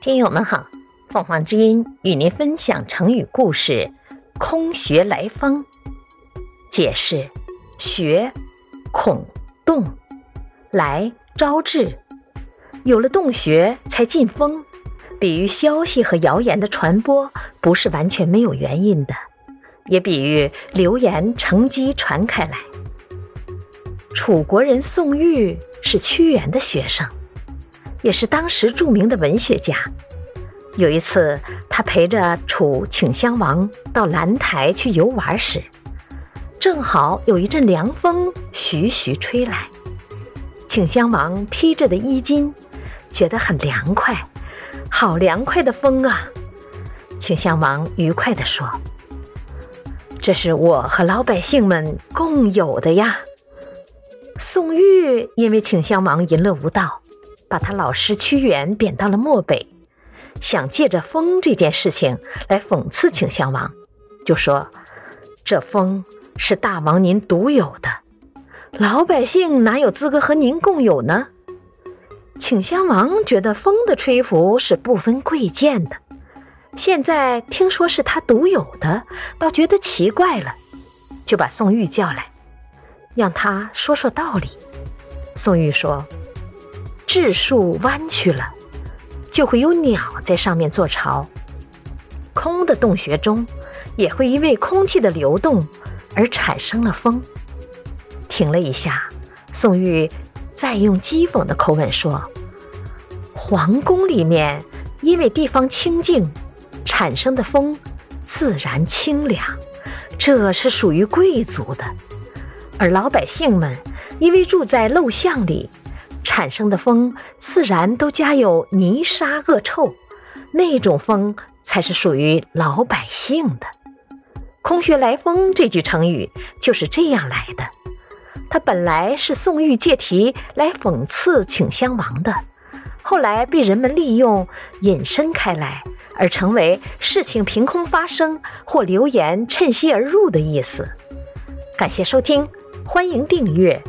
听友们好，凤凰之音与您分享成语故事“空穴来风”。解释：穴，孔洞，来招致，有了洞穴才进风，比喻消息和谣言的传播不是完全没有原因的，也比喻流言乘机传开来。楚国人宋玉是屈原的学生。也是当时著名的文学家。有一次，他陪着楚顷襄王到兰台去游玩时，正好有一阵凉风徐徐吹来。顷襄王披着的衣襟觉得很凉快，好凉快的风啊！顷襄王愉快地说：“这是我和老百姓们共有的呀。”宋玉因为顷襄王淫乐无道。把他老师屈原贬到了漠北，想借着风这件事情来讽刺顷襄王，就说：“这风是大王您独有的，老百姓哪有资格和您共有呢？”顷襄王觉得风的吹拂是不分贵贱的，现在听说是他独有的，倒觉得奇怪了，就把宋玉叫来，让他说说道理。宋玉说。质数弯曲了，就会有鸟在上面做巢。空的洞穴中，也会因为空气的流动而产生了风。停了一下，宋玉再用讥讽的口吻说：“皇宫里面因为地方清静产生的风，自然清凉，这是属于贵族的；而老百姓们因为住在陋巷里。”产生的风自然都加有泥沙恶臭，那种风才是属于老百姓的。空穴来风这句成语就是这样来的。它本来是宋玉借题来讽刺顷襄王的，后来被人们利用引申开来，而成为事情凭空发生或流言趁虚而入的意思。感谢收听，欢迎订阅。